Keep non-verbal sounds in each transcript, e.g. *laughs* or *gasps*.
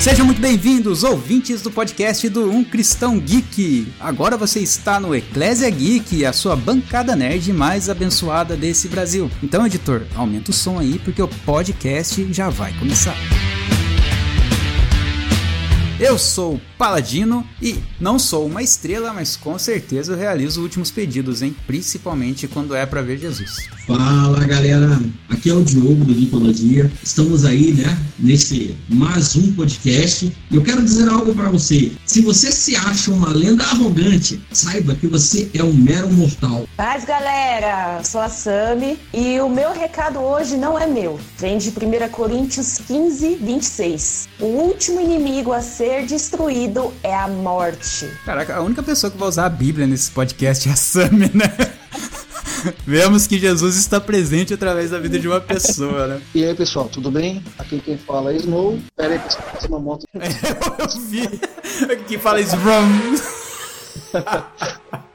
Sejam muito bem-vindos, ouvintes do podcast do Um Cristão Geek. Agora você está no Eclésia Geek, a sua bancada nerd mais abençoada desse Brasil. Então, editor, aumenta o som aí porque o podcast já vai começar. Eu sou o Paladino e não sou uma estrela, mas com certeza eu realizo últimos pedidos, hein? Principalmente quando é para ver Jesus. Fala galera, aqui é o Diogo do Limpologia. Estamos aí, né, nesse mais um podcast. E eu quero dizer algo para você. Se você se acha uma lenda arrogante, saiba que você é um mero mortal. Paz galera, sou a Sami e o meu recado hoje não é meu. Vem de 1 Coríntios 15, 26. O último inimigo a ser ser destruído é a morte. Caraca, a única pessoa que vai usar a Bíblia nesse podcast é a Sammy, né? *laughs* Vemos que Jesus está presente através da vida de uma pessoa, né? E aí, pessoal, tudo bem? Aqui quem fala é Snow. Pera aí, pessoal, uma moto. É, *laughs* eu vi. Aqui fala Srum. *laughs*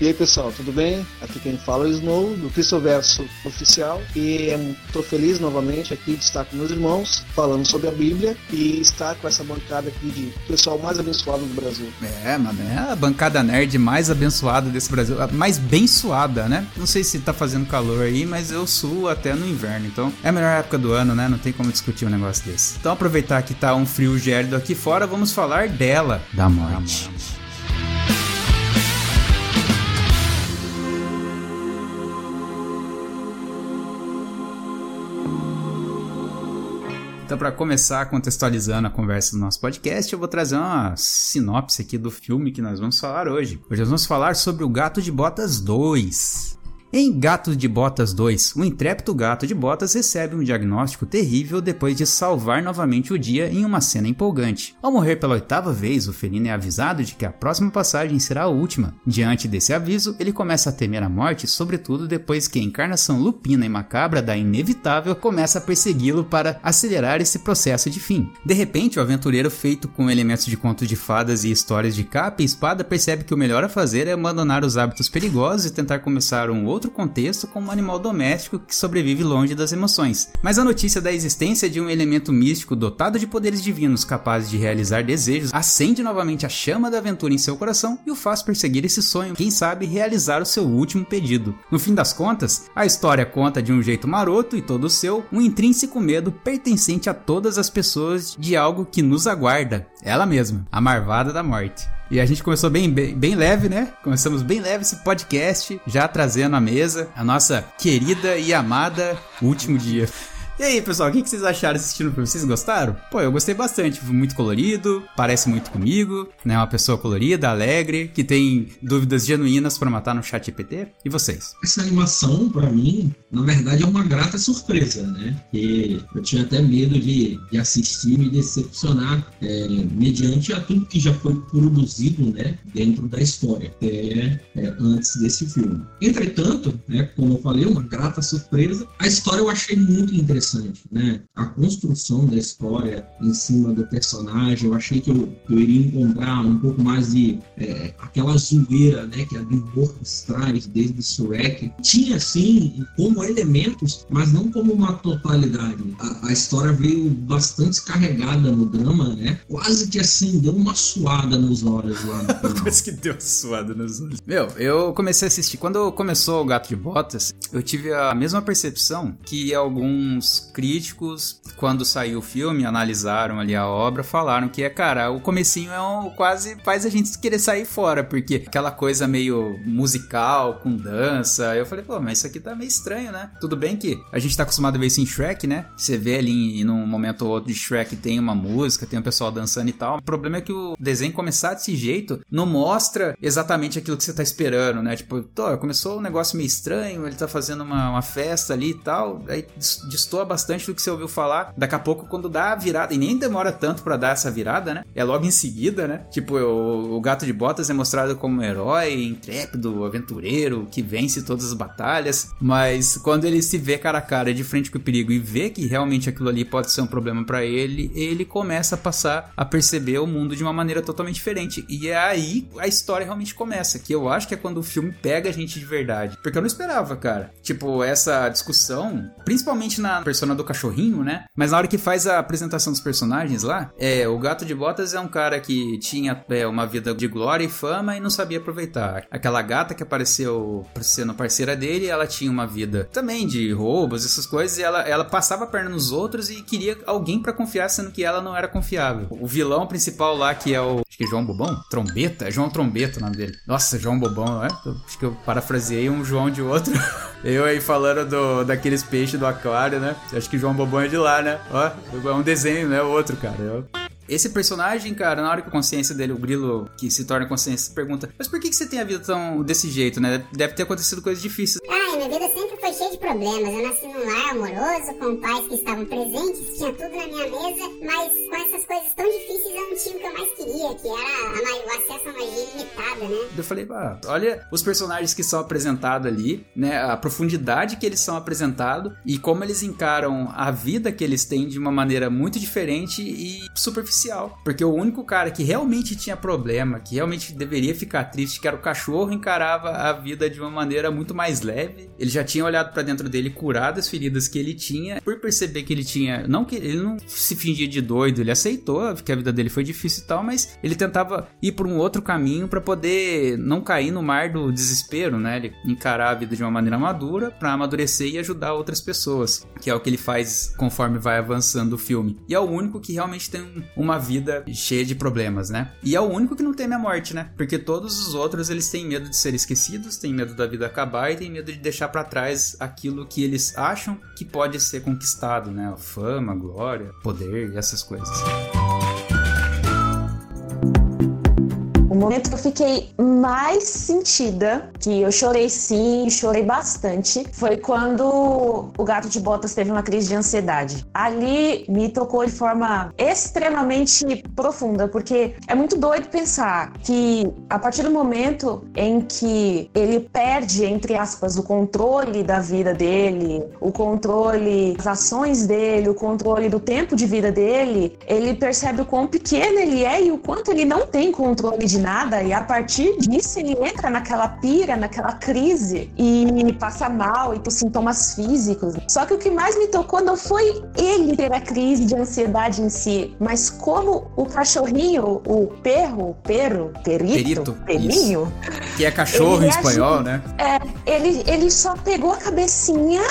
e aí pessoal, tudo bem? Aqui quem fala é o Snow, do Cristoverso Oficial. E estou feliz novamente aqui de estar com meus irmãos, falando sobre a Bíblia e estar com essa bancada aqui de pessoal mais abençoado do Brasil. É, mano, é a bancada nerd mais abençoada desse Brasil, a mais bençoada, né? Não sei se tá fazendo calor aí, mas eu suo até no inverno, então é a melhor época do ano, né? Não tem como discutir um negócio desse. Então aproveitar que tá um frio gélido aqui fora, vamos falar dela, da morte. Da morte. Então, para começar contextualizando a conversa do nosso podcast, eu vou trazer uma sinopse aqui do filme que nós vamos falar hoje. Hoje nós vamos falar sobre o Gato de Botas 2. Em Gato de Botas 2, o intrépido gato de botas recebe um diagnóstico terrível depois de salvar novamente o dia em uma cena empolgante. Ao morrer pela oitava vez, o felino é avisado de que a próxima passagem será a última. Diante desse aviso, ele começa a temer a morte, sobretudo depois que a encarnação lupina e macabra da inevitável começa a persegui-lo para acelerar esse processo de fim. De repente, o aventureiro feito com elementos de contos de fadas e histórias de capa e espada percebe que o melhor a fazer é abandonar os hábitos perigosos e tentar começar um outro outro contexto como um animal doméstico que sobrevive longe das emoções. Mas a notícia da existência de um elemento místico dotado de poderes divinos capazes de realizar desejos acende novamente a chama da aventura em seu coração e o faz perseguir esse sonho, quem sabe realizar o seu último pedido. No fim das contas, a história conta de um jeito maroto e todo seu um intrínseco medo pertencente a todas as pessoas de algo que nos aguarda, ela mesma, a Marvada da Morte. E a gente começou bem, bem, bem, leve, né? Começamos bem leve esse podcast, já trazendo à mesa a nossa querida e amada Último Dia. E aí, pessoal, o que vocês acharam assistindo o filme? Vocês gostaram? Pô, eu gostei bastante. Muito colorido, parece muito comigo, né? Uma pessoa colorida, alegre, que tem dúvidas genuínas para matar no chat GPT. E vocês? Essa animação, para mim, na verdade é uma grata surpresa, né? Que eu tinha até medo de, de assistir e me decepcionar é, mediante a tudo que já foi produzido, né? Dentro da história, até é, antes desse filme. Entretanto, né? Como eu falei, uma grata surpresa. A história eu achei muito interessante interessante, né? A construção da história em cima do personagem, eu achei que eu, eu iria encontrar um pouco mais de é, aquela zoeira, né? Que a DreamWorks traz desde Shrek. Tinha, sim, como elementos, mas não como uma totalidade. A, a história veio bastante carregada no drama, né? Quase que assim, deu uma suada nos olhos lá no *laughs* final. Quase que deu suada nos olhos. Meu, eu comecei a assistir. Quando começou o Gato de Botas, eu tive a mesma percepção que alguns críticos, quando saiu o filme, analisaram ali a obra, falaram que é, cara, o comecinho é um, quase faz a gente querer sair fora, porque aquela coisa meio musical, com dança, eu falei, pô, mas isso aqui tá meio estranho, né? Tudo bem que a gente tá acostumado a ver isso em Shrek, né? Você vê ali num momento ou outro de Shrek tem uma música, tem um pessoal dançando e tal. O problema é que o desenho começar desse jeito não mostra exatamente aquilo que você tá esperando, né? Tipo, tô, começou um negócio meio estranho, ele tá fazendo uma, uma festa ali e tal, aí bastante do que você ouviu falar. Daqui a pouco, quando dá a virada, e nem demora tanto para dar essa virada, né? É logo em seguida, né? Tipo, o, o Gato de Botas é mostrado como um herói, intrépido, aventureiro, que vence todas as batalhas. Mas quando ele se vê cara a cara de frente com o perigo e vê que realmente aquilo ali pode ser um problema para ele, ele começa a passar a perceber o mundo de uma maneira totalmente diferente. E é aí a história realmente começa, que eu acho que é quando o filme pega a gente de verdade. Porque eu não esperava, cara. Tipo, essa discussão, principalmente na persona do cachorrinho, né? Mas na hora que faz a apresentação dos personagens lá, é, o Gato de Botas é um cara que tinha é, uma vida de glória e fama e não sabia aproveitar. Aquela gata que apareceu sendo parceira dele, ela tinha uma vida também de roubos, essas coisas, e ela, ela passava a perna nos outros e queria alguém para confiar, sendo que ela não era confiável. O vilão principal lá, que é o. Acho que é João Bobão? Trombeta? É João Trombeta o nome dele. Nossa, João Bobão, é? Acho que eu parafraseei um João de outro. *laughs* eu aí falando do, daqueles peixes do aquário, né? Acho que João Bobão é de lá, né? Ó, é um desenho, né? O outro, cara. Eu... Esse personagem, cara, na hora que a consciência dele, o grilo que se torna consciência, pergunta: Mas por que, que você tem a vida tão desse jeito, né? Deve ter acontecido coisas difíceis. Ai, minha vida sempre foi cheia de problemas. Eu nasci num lar amoroso, com pais que estavam presentes, tinha tudo na minha mesa, mas com essas coisas tão difíceis eu não tinha o que eu mais queria, que era o acesso à magia ilimitada, né? Eu falei, ah, olha os personagens que são apresentados ali, né? A profundidade que eles são apresentados e como eles encaram a vida que eles têm de uma maneira muito diferente e superficial porque o único cara que realmente tinha problema, que realmente deveria ficar triste, que era o cachorro, encarava a vida de uma maneira muito mais leve. Ele já tinha olhado para dentro dele, curado as feridas que ele tinha, por perceber que ele tinha. Não que ele não se fingia de doido, ele aceitou que a vida dele foi difícil e tal, mas ele tentava ir por um outro caminho para poder não cair no mar do desespero, né? Ele encarar a vida de uma maneira madura para amadurecer e ajudar outras pessoas, que é o que ele faz conforme vai avançando o filme. E é o único que realmente tem uma vida cheia de problemas, né? E é o único que não teme a morte, né? Porque todos os outros eles têm medo de ser esquecidos, têm medo da vida acabar e têm medo de deixar para trás aquilo que eles acham que pode ser conquistado, né? Fama, glória, poder e essas coisas momento que eu fiquei mais sentida, que eu chorei sim, chorei bastante, foi quando o gato de botas teve uma crise de ansiedade. Ali me tocou de forma extremamente profunda, porque é muito doido pensar que a partir do momento em que ele perde, entre aspas, o controle da vida dele, o controle das ações dele, o controle do tempo de vida dele, ele percebe o quão pequeno ele é e o quanto ele não tem controle de nada e a partir disso ele entra naquela pira, naquela crise e passa mal e com sintomas físicos. Só que o que mais me tocou não foi ele ter a crise de ansiedade em si, mas como o cachorrinho, o perro, perro, perito, perito pelinho, que é cachorro em espanhol, né? É, ele, ele só pegou a cabecinha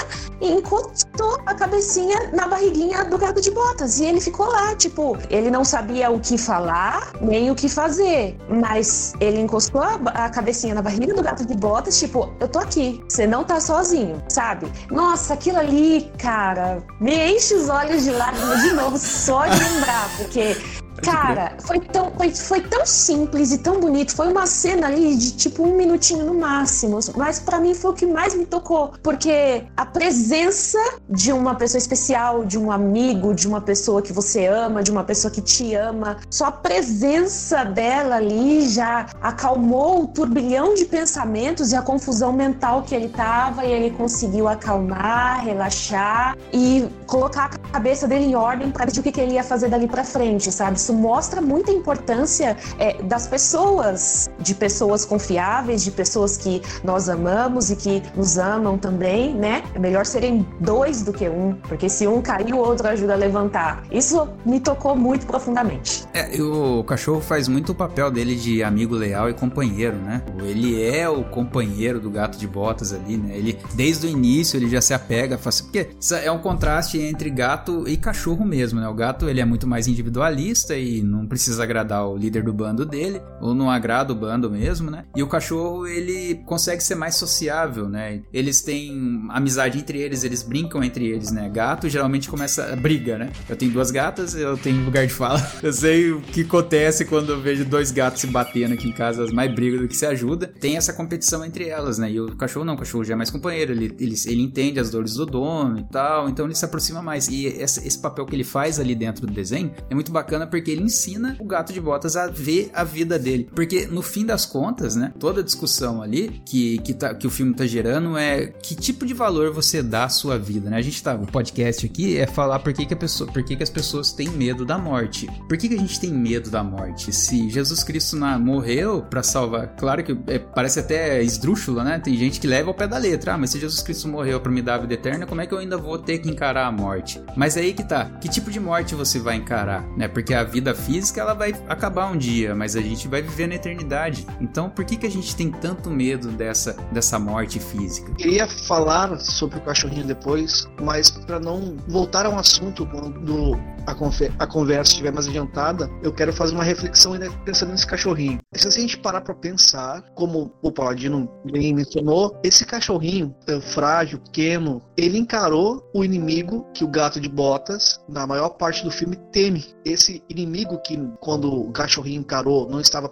e encostou a cabecinha na barriguinha do gato de botas. E ele ficou lá, tipo, ele não sabia o que falar, nem o que fazer. Mas ele encostou a, a cabecinha na barriga do gato de botas, tipo, eu tô aqui, você não tá sozinho, sabe? Nossa, aquilo ali, cara, me enche os olhos de lágrimas de novo, só de lembrar, porque Cara, foi tão, foi, foi tão simples e tão bonito. Foi uma cena ali de tipo um minutinho no máximo. Mas para mim foi o que mais me tocou. Porque a presença de uma pessoa especial, de um amigo, de uma pessoa que você ama, de uma pessoa que te ama, só a presença dela ali já acalmou o turbilhão de pensamentos e a confusão mental que ele tava. E ele conseguiu acalmar, relaxar e colocar a cabeça dele em ordem para decidir o que, que ele ia fazer dali para frente, sabe? Isso mostra muita importância é, das pessoas, de pessoas confiáveis, de pessoas que nós amamos e que nos amam também, né? É melhor serem dois do que um, porque se um cair, o outro ajuda a levantar. Isso me tocou muito profundamente. É, o cachorro faz muito o papel dele de amigo leal e companheiro, né? Ele é o companheiro do gato de botas ali, né? Ele, desde o início, ele já se apega, faz... porque é um contraste entre gato e cachorro mesmo, né? O gato, ele é muito mais individualista e não precisa agradar o líder do bando dele, ou não agrada o bando mesmo, né? E o cachorro, ele consegue ser mais sociável, né? Eles têm amizade entre eles, eles brincam entre eles, né? Gato geralmente começa a briga, né? Eu tenho duas gatas, eu tenho lugar de fala. *laughs* Eu sei o que acontece quando eu vejo dois gatos se batendo aqui em casa, as mais brigam do que se ajuda. Tem essa competição entre elas, né? E o cachorro não, o cachorro já é mais companheiro, ele, ele, ele entende as dores do dono e tal, então ele se aproxima mais. E esse, esse papel que ele faz ali dentro do desenho é muito bacana porque ele ensina o gato de botas a ver a vida dele. Porque no fim das contas, né, toda a discussão ali que, que, tá, que o filme tá gerando é que tipo de valor você dá à sua vida, né? A gente tá, o podcast aqui é falar por que, que, a pessoa, por que, que as pessoas têm medo da morte. Por que, que a gente tem medo da morte? Se Jesus Cristo na, morreu para salvar, claro que é, parece até esdrúxulo, né? Tem gente que leva ao pé da letra, ah, mas se Jesus Cristo morreu para me dar a vida eterna, como é que eu ainda vou ter que encarar a morte? Mas é aí que tá, que tipo de morte você vai encarar, né? Porque a vida física ela vai acabar um dia, mas a gente vai viver na eternidade. Então, por que que a gente tem tanto medo dessa dessa morte física? Queria falar sobre o cachorrinho depois, mas para não voltar a um assunto quando a, a conversa estiver mais adiantada, eu quero fazer uma reflexão ainda pensando nesse cachorrinho. Se a gente parar para pensar, como o Paladino bem mencionou, esse cachorrinho é, frágil, pequeno, ele encarou o inimigo que o gato de botas, na maior parte do filme, teme. Esse inimigo que, quando o cachorrinho encarou, não estava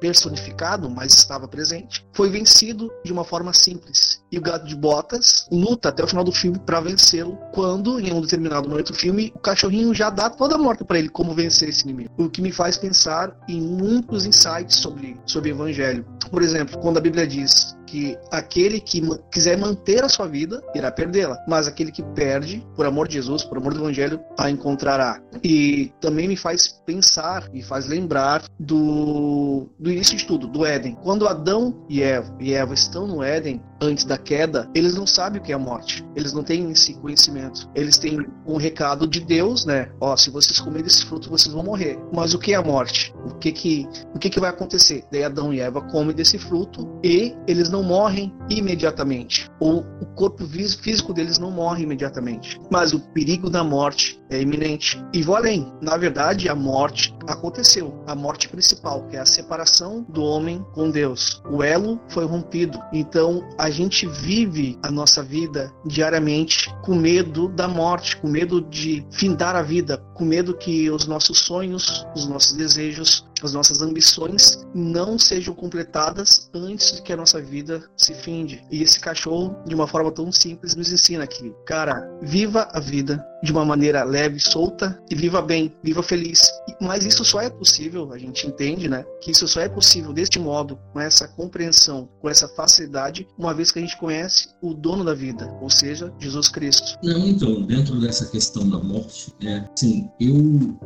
personificado, mas estava presente, foi vencido de uma forma simples. E o gato de botas luta até o final do filme para vencê-lo, quando, em um determinado momento do filme, o cachorrinho já dá toda a morte para ele como vencer esse inimigo. O que me faz pensar em muitos insights sobre, sobre o evangelho. Por exemplo, quando a Bíblia diz que aquele que quiser manter a sua vida irá perdê-la, mas aquele que perde, por amor de Jesus, por amor do Evangelho, a encontrará. E também me faz pensar, me faz lembrar do, do início de tudo, do Éden. Quando Adão e Eva, e Eva estão no Éden, antes da queda, eles não sabem o que é a morte. Eles não têm esse conhecimento. Eles têm um recado de Deus, né? Ó, se vocês comerem esse fruto, vocês vão morrer. Mas o que é a morte? O que que, o que que vai acontecer? Daí Adão e Eva comem desse fruto e eles não morrem imediatamente. Ou o corpo físico deles não morre imediatamente. Mas o perigo da morte é iminente. E vou além. Na verdade, a morte aconteceu. A morte principal, que é a separação do homem com Deus. O elo foi rompido. Então, a gente vive a nossa vida diariamente com medo da morte, com medo de findar a vida, com medo que os nossos sonhos, os nossos desejos as nossas ambições não sejam completadas antes de que a nossa vida se finde. E esse cachorro, de uma forma tão simples, nos ensina que, cara, viva a vida de uma maneira leve, solta e viva bem, viva feliz. Mas isso só é possível, a gente entende, né? Que isso só é possível deste modo, com essa compreensão, com essa facilidade, uma vez que a gente conhece o dono da vida, ou seja, Jesus Cristo. Não, então, dentro dessa questão da morte, é, sim, eu,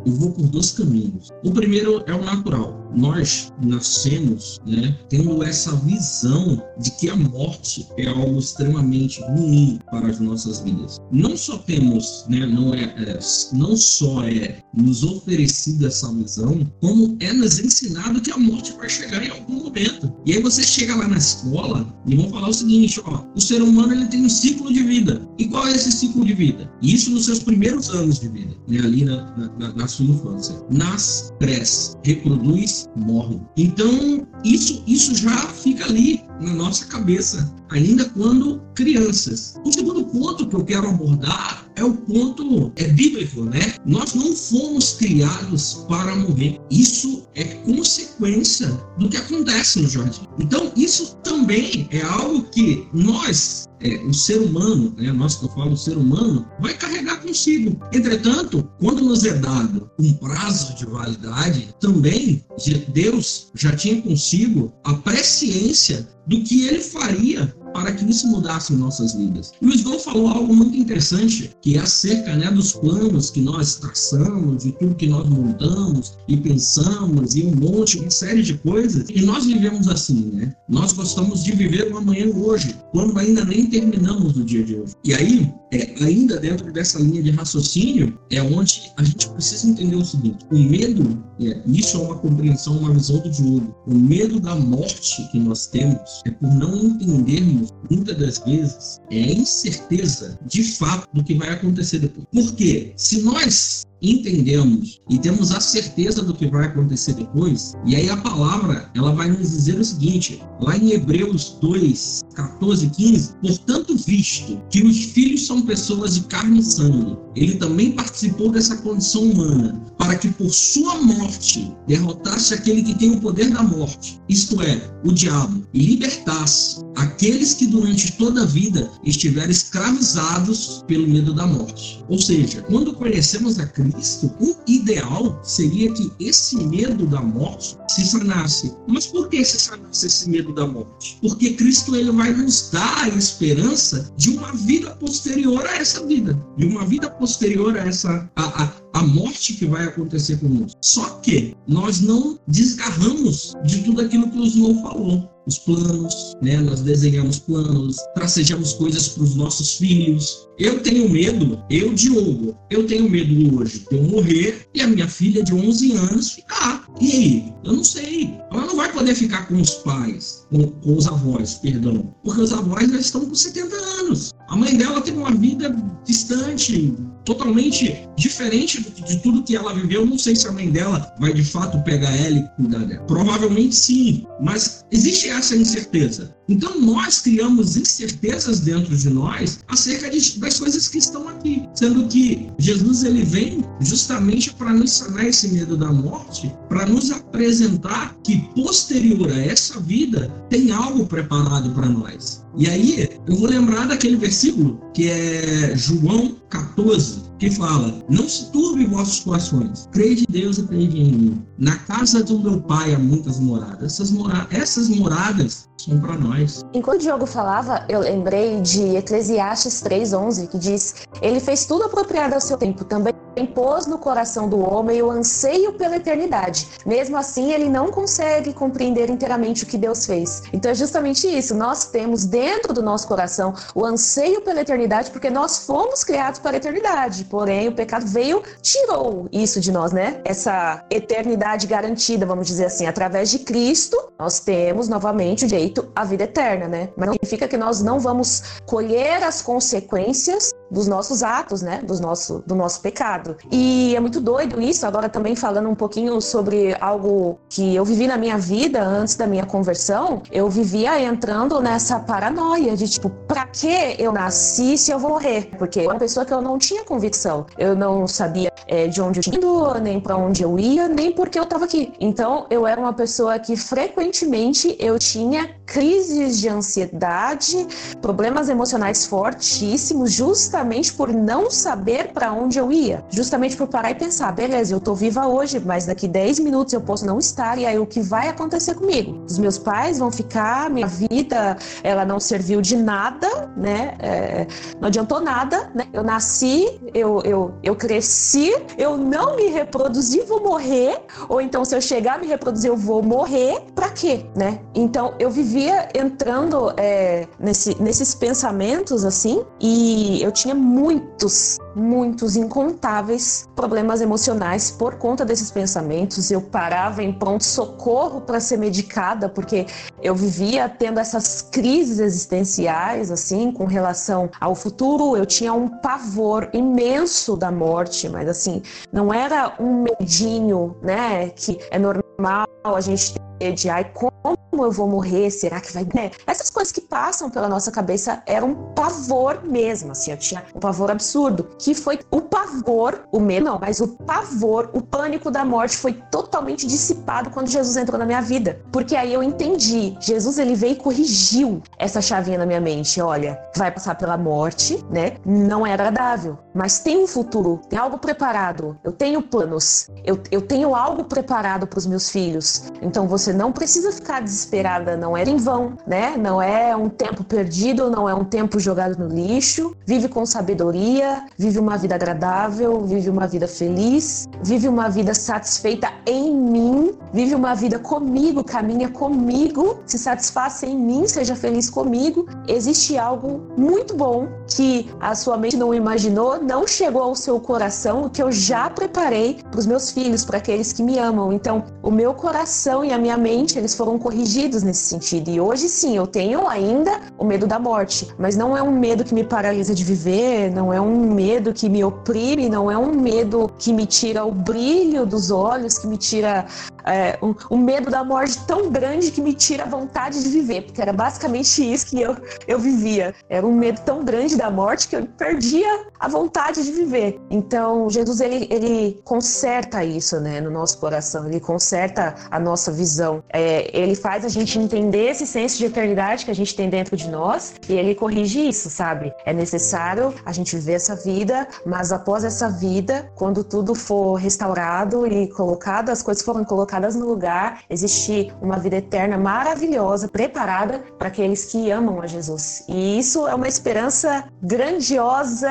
eu vou por dois caminhos. O primeiro é o natural. Nós nascemos, né, tendo essa visão de que a morte é algo extremamente ruim para as nossas vidas. Não só temos, né, não é, é não só é nos oferecida essa visão, como é nos ensinado que a morte vai chegar em algum momento. E aí você chega lá na escola e vão falar o seguinte, ó, o ser humano ele tem um ciclo de vida. E qual é esse ciclo de vida? Isso nos seus primeiros anos de vida, né, ali na, na, na sua infância. Nasce, cresce, reproduz, morre. Então, isso, isso já fica ali na nossa cabeça, ainda quando crianças. O segundo ponto que eu quero abordar é o ponto é bíblico, né? Nós não fomos criados para morrer. Isso é consequência do que acontece no jardim. Então, isso também é algo que nós é, o ser humano, né, nós que eu falo o ser humano, vai carregar consigo. Entretanto, quando nos é dado um prazo de validade, também Deus já tinha consigo a presciência do que ele faria para que isso mudasse em nossas vidas. E o Snow falou algo muito interessante, que é acerca né, dos planos que nós traçamos, e tudo que nós montamos e pensamos, e um monte, uma série de coisas. E nós vivemos assim, né? Nós gostamos de viver o amanhã hoje, quando ainda nem terminamos o dia de hoje. E aí, é, ainda dentro dessa linha de raciocínio, é onde a gente precisa entender o seguinte: o medo, é, isso é uma compreensão, uma visão do jogo. O medo da morte que nós temos é por não entendermos, muitas das vezes, é a incerteza de fato do que vai acontecer depois. Porque se nós entendemos e temos a certeza do que vai acontecer depois, e aí a palavra ela vai nos dizer o seguinte, lá em Hebreus 2, 14 15, portanto, visto que os filhos são pessoas de carne e sangue, ele também participou dessa condição humana, para que por sua morte derrotasse aquele que tem o poder da morte, isto é, o diabo, e libertasse aqueles que durante toda a vida estiveram escravizados pelo medo da morte. Ou seja, quando conhecemos a Cristo, o ideal seria que esse medo da morte se sanasse. Mas por que se sanasse esse medo da morte? Porque Cristo ele vai nos dar a esperança de uma vida posterior a essa vida, de uma vida posterior a essa a, a, a morte que vai acontecer conosco. Só que nós não desgarramos de tudo aquilo que o Snow falou os planos, né? Nós desenhamos planos, tracejamos coisas para os nossos filhos. Eu tenho medo, eu, Diogo, eu tenho medo hoje de eu morrer e a minha filha de 11 anos ficar. E aí? Eu não sei. Ela não vai poder ficar com os pais, com, com os avós, perdão, porque os avós já estão com 70 anos. A mãe dela tem uma vida distante, totalmente diferente de, de tudo que ela viveu. Não sei se a mãe dela vai de fato pegar ela e cuidar dela. Provavelmente sim, mas existe essa incerteza. Então nós criamos incertezas dentro de nós acerca de, das coisas que estão aqui, sendo que Jesus ele vem justamente para nos sanar esse medo da morte, para nos apresentar que posterior a essa vida tem algo preparado para nós. E aí eu vou lembrar daquele versículo que é João 14, que fala: Não se turbe vossos corações, creia em Deus e creia em mim. Na casa do meu pai há muitas moradas. Essas, mora essas moradas são para nós. Enquanto o Diogo falava, eu lembrei de Eclesiastes 3,11, que diz: Ele fez tudo apropriado ao seu tempo, também pôs no coração do homem o anseio pela eternidade. Mesmo assim, ele não consegue compreender inteiramente o que Deus fez. Então é justamente isso. Nós temos dentro do nosso coração o anseio pela eternidade, porque nós fomos criados para a eternidade. Porém, o pecado veio, tirou isso de nós, né? Essa eternidade garantida, vamos dizer assim, através de Cristo, nós temos novamente o direito à vida eterna, né? Mas não significa que nós não vamos colher as consequências dos nossos atos, né? Dos nosso, do nosso pecado. E é muito doido isso, agora também falando um pouquinho sobre algo que eu vivi na minha vida antes da minha conversão, eu vivia entrando nessa paranoia de tipo, pra que eu nasci se eu vou morrer? Porque eu era uma pessoa que eu não tinha convicção. Eu não sabia é, de onde eu tinha ido, nem para onde eu ia, nem porque eu tava aqui. Então, eu era uma pessoa que frequentemente eu tinha crises de ansiedade, problemas emocionais fortíssimos, justamente justamente por não saber para onde eu ia, justamente por parar e pensar, beleza, eu tô viva hoje, mas daqui 10 minutos eu posso não estar e aí o que vai acontecer comigo? Os meus pais vão ficar, minha vida, ela não serviu de nada, né? É, não adiantou nada, né? Eu nasci, eu, eu, eu cresci, eu não me reproduzi, vou morrer, ou então se eu chegar a me reproduzir, eu vou morrer, para quê, né? Então eu vivia entrando é, nesse, nesses pensamentos assim, e eu tinha tinha muitos, muitos, incontáveis problemas emocionais por conta desses pensamentos. Eu parava em pronto-socorro para ser medicada, porque eu vivia tendo essas crises existenciais, assim, com relação ao futuro. Eu tinha um pavor imenso da morte, mas assim, não era um medinho, né, que é normal a gente ter de ai, como eu vou morrer? Será que vai. Né? Essas coisas que passam pela nossa cabeça eram um pavor mesmo, assim, eu tinha um pavor absurdo, que foi o pavor, o medo não, mas o pavor, o pânico da morte foi totalmente dissipado quando Jesus entrou na minha vida. Porque aí eu entendi, Jesus ele veio e corrigiu essa chavinha na minha mente, olha, vai passar pela morte, né? Não é agradável, mas tem um futuro, tem algo preparado, eu tenho planos, eu, eu tenho algo preparado para os meus filhos. Então você não precisa ficar desesperada, não é em vão, né? Não é um tempo perdido, não é um tempo jogado no lixo. Vive com sabedoria, vive uma vida agradável, vive uma vida feliz, vive uma vida satisfeita em mim, vive uma vida comigo, caminha comigo, se satisfaça em mim, seja feliz comigo. Existe algo muito bom que a sua mente não imaginou, não chegou ao seu coração, que eu já preparei para os meus filhos, para aqueles que me amam. Então, o meu coração e a minha Futuramente eles foram corrigidos nesse sentido. E hoje sim, eu tenho ainda o medo da morte, mas não é um medo que me paralisa de viver, não é um medo que me oprime, não é um medo que me tira o brilho dos olhos, que me tira é, um, um, medo da morte tão grande que me tira a vontade de viver, porque era basicamente isso que eu, eu vivia. Era um medo tão grande da morte que eu perdia a vontade de viver. Então, Jesus, ele, ele conserta isso, né, no nosso coração, ele conserta a nossa visão. É, ele faz a gente entender esse senso de eternidade que a gente tem dentro de nós e ele corrige isso, sabe? É necessário a gente viver essa vida, mas após essa vida, quando tudo for restaurado e colocado, as coisas foram colocadas no lugar, existir uma vida eterna maravilhosa, preparada para aqueles que amam a Jesus. E isso é uma esperança grandiosa,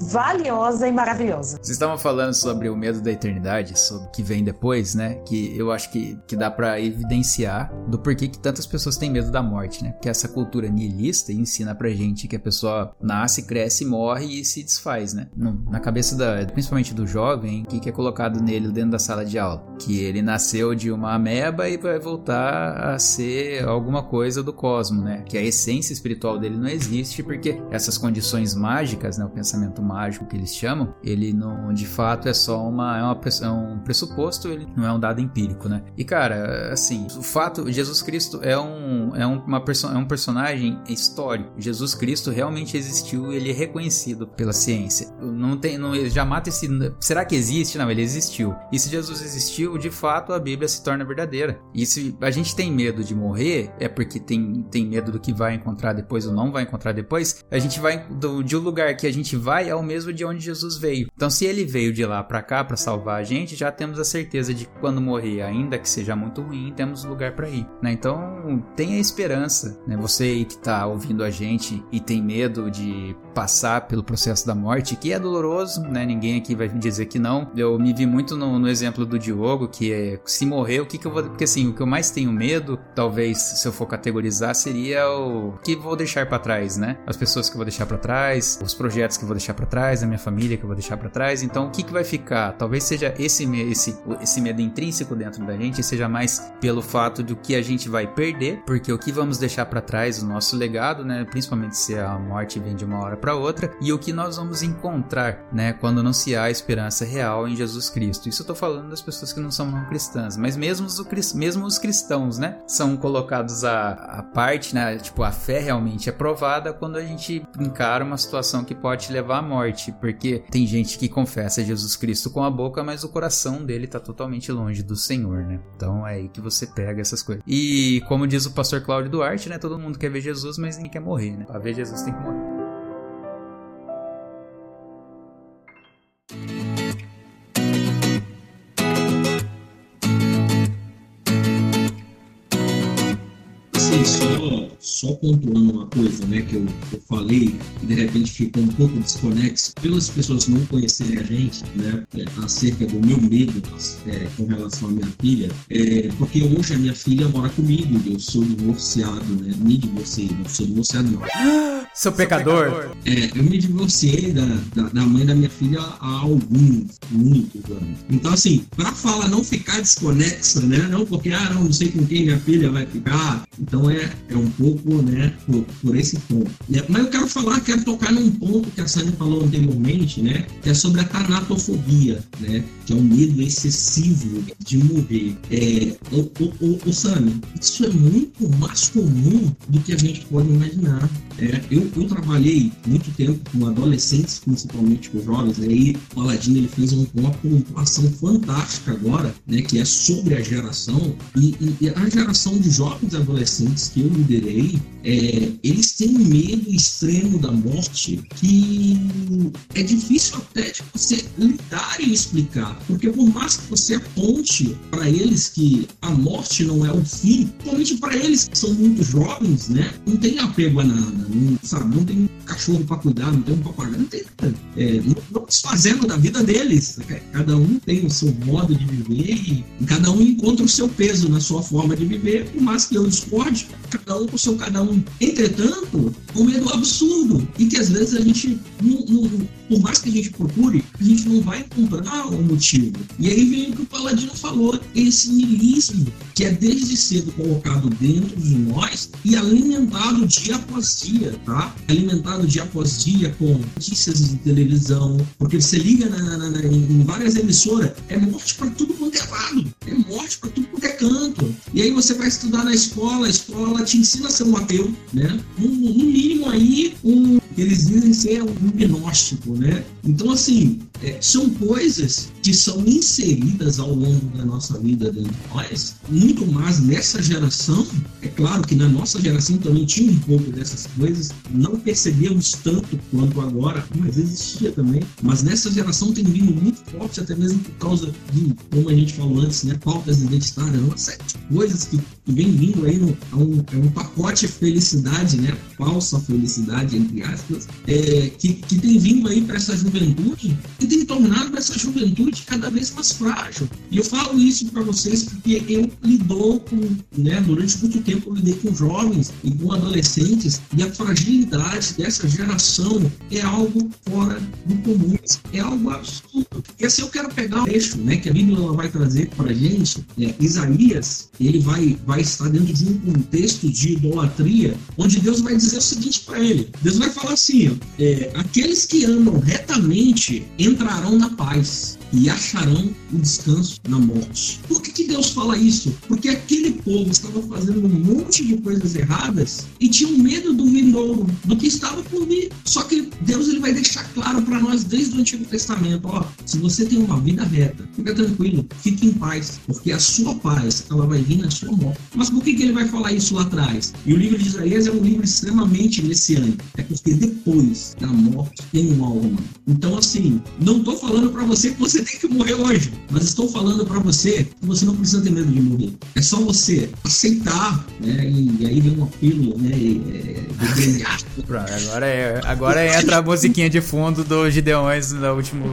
valiosa e maravilhosa. Vocês estavam falando sobre o medo da eternidade, sobre o que vem depois, né? Que eu acho que, que dá para evidenciar do porquê que tantas pessoas têm medo da morte, né? Porque essa cultura nihilista ensina pra gente que a pessoa nasce, cresce, morre e se desfaz, né? Na cabeça da, principalmente do jovem, o que, que é colocado nele dentro da sala de aula? Que ele nasce nasceu de uma ameba e vai voltar a ser alguma coisa do cosmo, né? Que a essência espiritual dele não existe porque essas condições mágicas, né, o pensamento mágico que eles chamam, ele não, de fato é só uma é, uma, é um pressuposto, ele não é um dado empírico, né? E cara, assim, o fato Jesus Cristo é um é um, uma perso é um personagem histórico. Jesus Cristo realmente existiu, ele é reconhecido pela ciência. Não tem não já mata esse será que existe? Não, ele existiu. E se Jesus existiu, de fato a Bíblia se torna verdadeira. E se a gente tem medo de morrer, é porque tem, tem medo do que vai encontrar depois ou não vai encontrar depois, a gente vai do, de um lugar que a gente vai é o mesmo de onde Jesus veio. Então, se ele veio de lá para cá para salvar a gente, já temos a certeza de que quando morrer, ainda que seja muito ruim, temos lugar para ir. Né? Então, tenha esperança. Né? Você que está ouvindo a gente e tem medo de passar pelo processo da morte, que é doloroso, né? Ninguém aqui vai dizer que não. Eu me vi muito no, no exemplo do Diogo, que é se morrer, o que, que eu vou. Porque assim, o que eu mais tenho medo, talvez, se eu for categorizar, seria o que vou deixar para trás, né? As pessoas que eu vou deixar para trás, os projetos que eu vou deixar para trás, a minha família que eu vou deixar para trás. Então, o que, que vai ficar? Talvez seja esse, esse, esse medo intrínseco dentro da gente, seja mais pelo fato do que a gente vai perder, porque o que vamos deixar para trás, o nosso legado, né? Principalmente se a morte vem de uma hora para outra, e o que nós vamos encontrar, né? Quando anunciar a esperança real em Jesus Cristo. Isso eu tô falando das pessoas que não são não cristãs mas mesmo os, mesmo os cristãos, né, são colocados à, à parte, né, tipo, a fé realmente é provada quando a gente encara uma situação que pode levar à morte, porque tem gente que confessa Jesus Cristo com a boca, mas o coração dele tá totalmente longe do Senhor, né? Então é aí que você pega essas coisas. E como diz o pastor Cláudio Duarte, né, todo mundo quer ver Jesus, mas ninguém quer morrer, né? Pra ver Jesus tem que morrer. Só pontuando uma coisa, né, que eu, eu falei, de repente ficou um pouco desconexo, pelas pessoas não conhecerem a gente, né, é, acerca do meu medo é, com relação à minha filha, é, porque hoje a minha filha mora comigo, eu sou divorciado, né, me divorciei, não sou divorciado não. *gasps* Seu pecador. É, eu me divorciei da, da, da, mãe da minha filha há alguns, muitos anos. Então, assim, pra fala não ficar desconexa, né? Não porque, ah, não, não sei com quem minha filha vai ficar. Então, é, é um pouco, né, por, por esse ponto. É, mas eu quero falar, quero tocar num ponto que a Sânia falou anteriormente, né? Que é sobre a tanatofobia, né? Que é um medo excessivo de morrer. É, o, o, o, isso é muito mais comum do que a gente pode imaginar. É, eu, eu, trabalhei muito tempo com adolescentes, principalmente com jovens, né? e o Aladino ele fez uma, uma pontuação fantástica agora, né, que é sobre a geração, e, e, a geração de jovens adolescentes que eu liderei, é, eles têm um medo extremo da morte que é difícil até de você lidar e explicar, porque por mais que você aponte para eles que a morte não é o fim, principalmente para eles que são muito jovens, né, não tem apego a nada, não, sabe, não tem um cachorro para cuidar, não tem um papagaio, não tem nada. É, não, não desfazendo da vida deles. Cada um tem o seu modo de viver e, e cada um encontra o seu peso na sua forma de viver, por mais que eu discorde, cada um com o seu cada um medo. Entretanto, um medo absurdo e que às vezes a gente, não, não, por mais que a gente procure, a gente não vai encontrar um motivo. E aí vem o que o Paladino falou, esse niilismo que é desde cedo colocado dentro de nós e alimentado dia após dia, tá? Alimentado dia após dia com notícias de televisão, porque você liga na, na, na, em várias emissoras, é morte para tudo quanto é lado, é morte para tudo quanto é canto. E aí você vai estudar na escola, a escola te ensina a ser um ateu, né? No mínimo aí, um, eles dizem ser um gnóstico, né? Então, assim, é, são coisas que são inseridas ao longo da nossa vida dentro de nós, muito mais nessa geração. É claro que na nossa geração também tinha um pouco dessas coisas, não percebemos tanto quanto agora, mas existia também. Mas nessa geração tem vindo muito forte, até mesmo por causa de, como a gente falou antes, né, pautas identitárias, uma série de coisas que, que vem vindo aí no, a um, a um pacote de felicidade, né, falsa felicidade, entre aspas, é, que, que tem vindo aí para essa juventude e tem tornado essa juventude cada vez mais frágil. E eu falo isso para vocês porque eu lidou com, né, durante muito tempo eu lidei com jovens e com adolescentes e a fragilidade dessa geração é algo fora do comum, é algo absurdo. E assim eu quero pegar o eixo, né, que a Bíblia vai trazer para gente, é, Isaías, ele vai, vai estar dentro de um contexto de idolatria, onde Deus vai dizer o seguinte para ele, Deus vai falar assim, é, aqueles que andam retamente entrarão na paz e acharão o descanso na morte. Por que, que Deus fala isso? Porque aquele povo estava fazendo um monte de coisas erradas e tinha medo do vindouro, do que estava por vir. Só que Deus ele vai deixar claro para nós desde o Antigo Testamento, ó, se você tem uma vida reta, fica tranquilo, fique em paz, porque a sua paz ela vai vir na sua morte. Mas por que, que ele vai falar isso lá atrás? E o livro de Isaías é um livro extremamente messiânico. É porque depois da morte tem um alma. Então assim, não estou falando para você que você tem que morrer hoje. Mas estou falando para você que você não precisa ter medo de morrer. É só você aceitar, né? E, aí vem um apelo, né? É, Pronto, agora, é, agora entra a musiquinha de fundo do Gideões no último.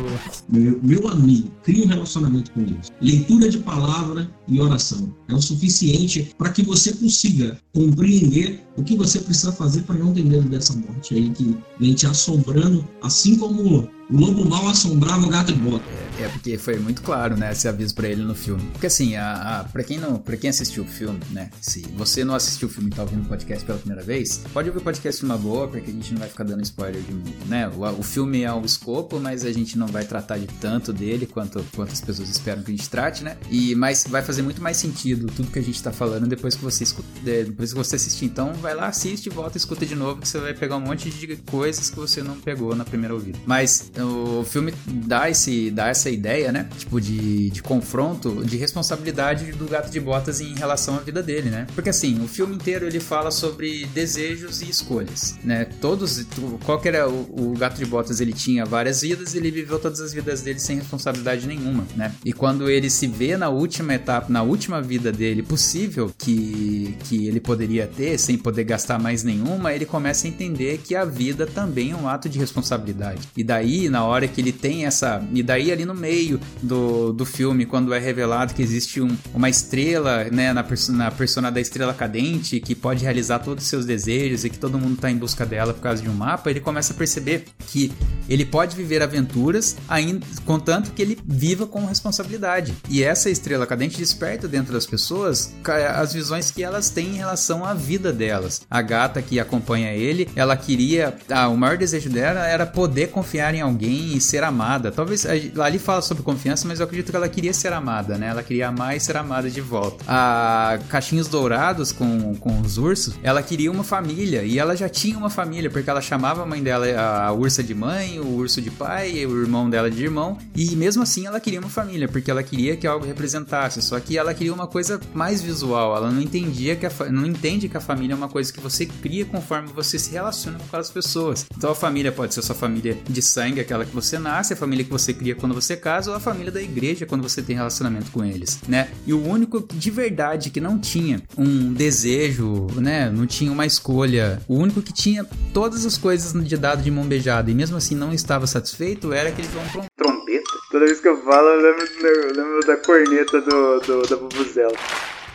Meu, meu amigo, crie um relacionamento com Deus. Leitura de palavra e oração. É o suficiente para que você consiga compreender o que você precisa fazer para não ter medo dessa morte aí que vem te assombrando, assim como o lobo mal assombrava o gato de bota. É, é, porque foi muito claro, né, esse aviso para ele no filme. Porque assim, a, a, pra, quem não, pra quem assistiu o filme, né, se você não assistiu o filme e tá ouvindo o podcast pela primeira vez, pode ouvir o podcast numa boa, porque a gente não vai ficar dando spoiler de, né, o, o filme é o escopo, mas a gente não vai tratar de tanto dele quanto, quanto as pessoas esperam que a gente trate, né, e, mas vai fazer muito mais sentido tudo que a gente tá falando depois que você escuta, depois que você assistir. Então vai lá, assiste, volta, escuta de novo, que você vai pegar um monte de coisas que você não pegou na primeira ouvida. Mas o filme dá, esse, dá essa ideia, né? Tipo, de, de confronto, de responsabilidade do gato de botas em relação à vida dele, né? Porque assim, o filme inteiro ele fala sobre desejos e escolhas, né? Todos, qual que era o, o gato de botas, ele tinha várias vidas, ele viveu todas as vidas dele sem responsabilidade nenhuma, né? E quando ele se vê na última etapa, na última vida dele possível que, que ele poderia ter, sem poder gastar mais nenhuma, ele começa a entender que a vida também é um ato de responsabilidade. E daí, na hora que ele tem essa. E daí, ali no meio do, do filme, quando é revelado que existe um, uma estrela, né, na, perso na persona da estrela cadente, que pode realizar todos os seus desejos e que todo mundo está em busca dela por causa de um mapa, ele começa a perceber que ele pode viver aventuras, ainda, contanto que ele viva com responsabilidade. E essa estrela cadente desperta dentro das pessoas as visões que elas têm em relação à vida delas. A gata que acompanha ele, ela queria. Ah, o maior desejo dela era poder confiar em alguém e ser amada. Talvez ali fala sobre confiança, mas eu acredito que ela queria ser amada, né? Ela queria amar e ser amada de volta. A Caixinhos Dourados com, com os ursos, ela queria uma família e ela já tinha uma família, porque ela chamava a mãe dela a ursa de mãe, o urso de pai, o irmão dela de irmão, e mesmo assim ela queria uma família, porque ela queria que algo representasse, só que ela queria uma coisa mais visual, ela não entendia que a, não entende que a família é uma coisa que você cria conforme você se relaciona com aquelas pessoas. Então a família pode ser sua família de sangue, aquela que você nasce, a família que você cria quando você casa, ou a família da igreja quando você tem relacionamento com eles, né? E o único de verdade que não tinha um desejo, né? Não tinha uma escolha, o único que tinha todas as coisas de dado de mão beijada e mesmo assim não estava satisfeito era aquele João Trombeta. Toda vez que eu falo, eu lembro, lembro da corneta do, do da Bubuzela.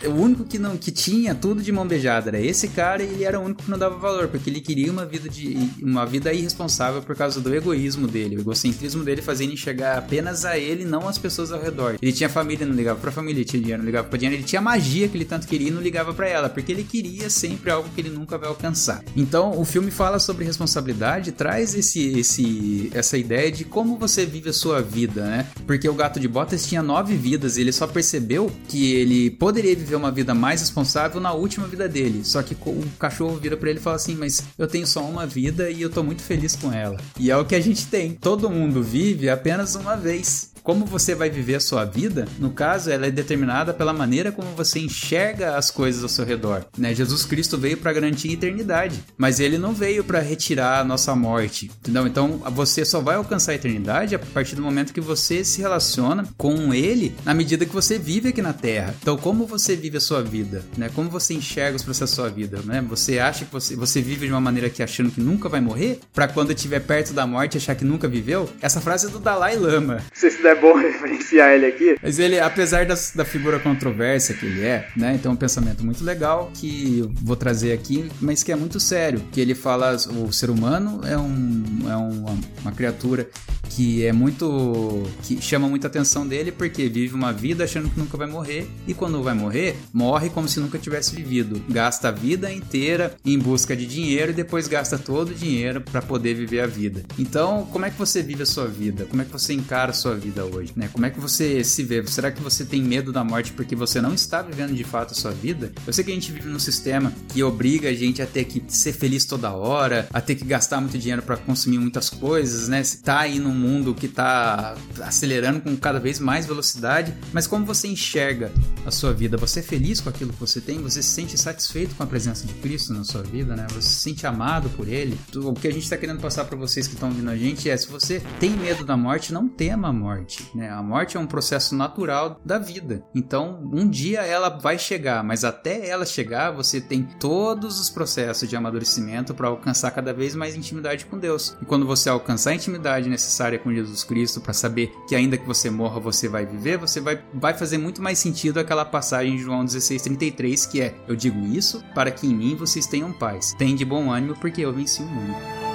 O único que não que tinha tudo de mão beijada era esse cara e ele era o único que não dava valor, porque ele queria uma vida de uma vida irresponsável por causa do egoísmo dele, o egocentrismo dele fazia enxergar apenas a ele, não as pessoas ao redor. Ele tinha família, não ligava pra família, tinha dinheiro, não ligava pra dinheiro, ele tinha magia que ele tanto queria e não ligava para ela, porque ele queria sempre algo que ele nunca vai alcançar. Então, o filme fala sobre responsabilidade, traz esse esse essa ideia de como você vive a sua vida, né? Porque o gato de botas tinha nove vidas e ele só percebeu que ele poderia viver uma vida mais responsável na última vida dele. Só que o cachorro vira para ele e fala assim: Mas eu tenho só uma vida e eu tô muito feliz com ela. E é o que a gente tem. Todo mundo vive apenas uma vez como você vai viver a sua vida, no caso, ela é determinada pela maneira como você enxerga as coisas ao seu redor. Né? Jesus Cristo veio para garantir a eternidade, mas ele não veio para retirar a nossa morte. Entendeu? Então você só vai alcançar a eternidade a partir do momento que você se relaciona com ele na medida que você vive aqui na Terra. Então, como você vive a sua vida? Né? Como você enxerga os processos da sua vida? Né? Você acha que você, você vive de uma maneira que achando que nunca vai morrer? Para quando estiver perto da morte achar que nunca viveu? Essa frase é do Dalai Lama. Se se der bom *laughs* referenciar ele aqui. Mas ele, apesar da figura controversa que ele é, né? Então é um pensamento muito legal que eu vou trazer aqui, mas que é muito sério. Que ele fala o ser humano é, um, é uma, uma criatura que é muito. que chama muita atenção dele porque vive uma vida achando que nunca vai morrer e quando vai morrer, morre como se nunca tivesse vivido. Gasta a vida inteira em busca de dinheiro e depois gasta todo o dinheiro para poder viver a vida. Então, como é que você vive a sua vida? Como é que você encara a sua vida hoje? Né? Como é que você se vê? Será que você tem medo da morte porque você não está vivendo de fato a sua vida? Eu sei que a gente vive num sistema que obriga a gente a ter que ser feliz toda hora, a ter que gastar muito dinheiro para consumir muitas coisas, né? Tá aí num mundo que tá acelerando com cada vez mais velocidade, mas como você enxerga a sua vida? Você é feliz com aquilo que você tem? Você se sente satisfeito com a presença de Cristo na sua vida, né? Você se sente amado por ele? O que a gente está querendo passar para vocês que estão ouvindo a gente é: se você tem medo da morte, não tema a morte, né? A morte é um processo natural da vida. Então, um dia ela vai chegar, mas até ela chegar, você tem todos os processos de amadurecimento para alcançar cada vez mais intimidade com Deus. E quando você alcançar a intimidade necessária com Jesus Cristo para saber que ainda que você morra, você vai viver, você vai, vai fazer muito mais sentido aquela passagem de João 16:33 que é: eu digo isso para que em mim vocês tenham paz. Tem de bom ânimo porque eu venci o mundo.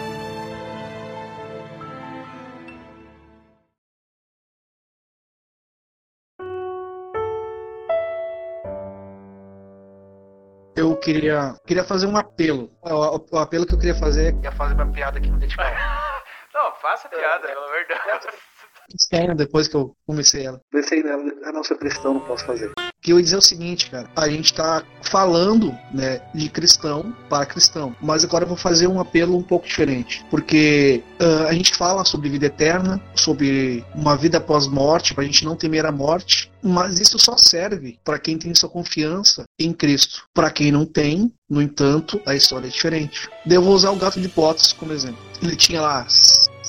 Queria, queria fazer um apelo. O, o, apelo que eu queria fazer é fazer uma piada aqui no Dedical. *laughs* Não, faça piada, pelo amor de Deus. Estranho depois que eu comecei ela. Comecei nela, a não ser cristão, não posso fazer. Que eu ia dizer o seguinte, cara, a gente tá falando, né, de cristão para cristão, mas agora eu vou fazer um apelo um pouco diferente, porque uh, a gente fala sobre vida eterna, sobre uma vida após morte, pra gente não temer a morte, mas isso só serve para quem tem sua confiança em Cristo. Para quem não tem, no entanto, a história é diferente. Eu vou usar o gato de Potos como exemplo. Ele tinha lá